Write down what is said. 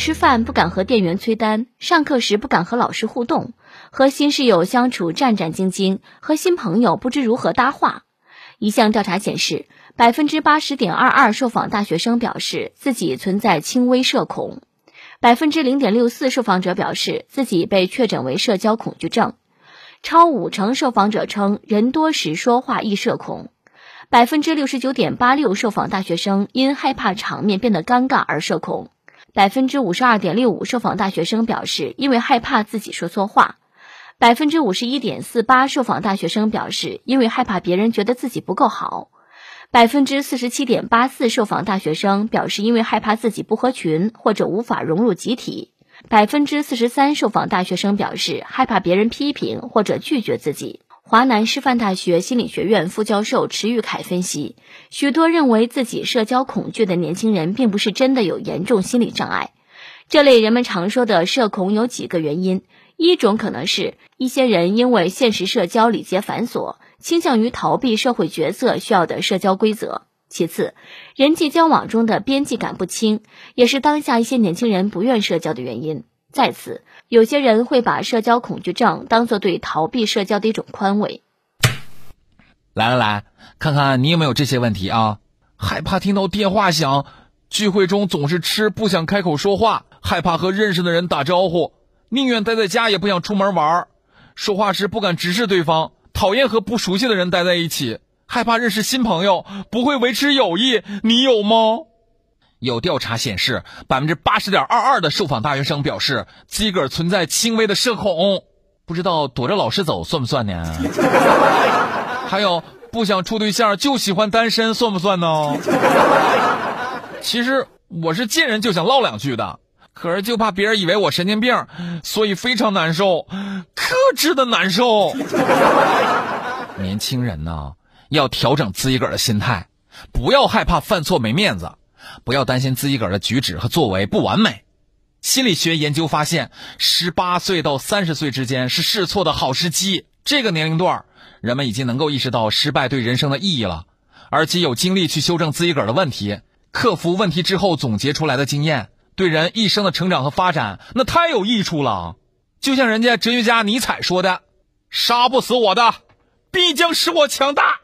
吃饭不敢和店员催单，上课时不敢和老师互动，和新室友相处战战兢兢，和新朋友不知如何搭话。一项调查显示，百分之八十点二二受访大学生表示自己存在轻微社恐，百分之零点六四受访者表示自己被确诊为社交恐惧症，超五成受访者称人多时说话易社恐，百分之六十九点八六受访大学生因害怕场面变得尴尬而社恐，百分之五十二点六五受访大学生表示因为害怕自己说错话。百分之五十一点四八受访大学生表示，因为害怕别人觉得自己不够好；百分之四十七点八四受访大学生表示，因为害怕自己不合群或者无法融入集体；百分之四十三受访大学生表示，害怕别人批评或者拒绝自己。华南师范大学心理学院副教授池玉凯分析，许多认为自己社交恐惧的年轻人，并不是真的有严重心理障碍。这类人们常说的社恐有几个原因。一种可能是一些人因为现实社交礼节繁琐，倾向于逃避社会角色需要的社交规则；其次，人际交往中的边际感不清，也是当下一些年轻人不愿社交的原因；再次，有些人会把社交恐惧症当做对逃避社交的一种宽慰。来来来，看看你有没有这些问题啊？害怕听到电话响，聚会中总是吃不想开口说话，害怕和认识的人打招呼。宁愿待在家也不想出门玩儿说话时不敢直视对方，讨厌和不熟悉的人待在一起，害怕认识新朋友，不会维持友谊。你有吗？有调查显示，百分之八十点二二的受访大学生表示自个儿存在轻微的社恐，不知道躲着老师走算不算呢？还有不想处对象就喜欢单身算不算呢？其实我是见人就想唠两句的。可是就怕别人以为我神经病，所以非常难受，克制的难受。年轻人呢，要调整自己个儿的心态，不要害怕犯错没面子，不要担心自己个儿的举止和作为不完美。心理学研究发现，十八岁到三十岁之间是试错的好时机。这个年龄段，人们已经能够意识到失败对人生的意义了，而且有精力去修正自己个儿的问题，克服问题之后总结出来的经验。对人一生的成长和发展，那太有益处了。就像人家哲学家尼采说的：“杀不死我的，必将使我强大。”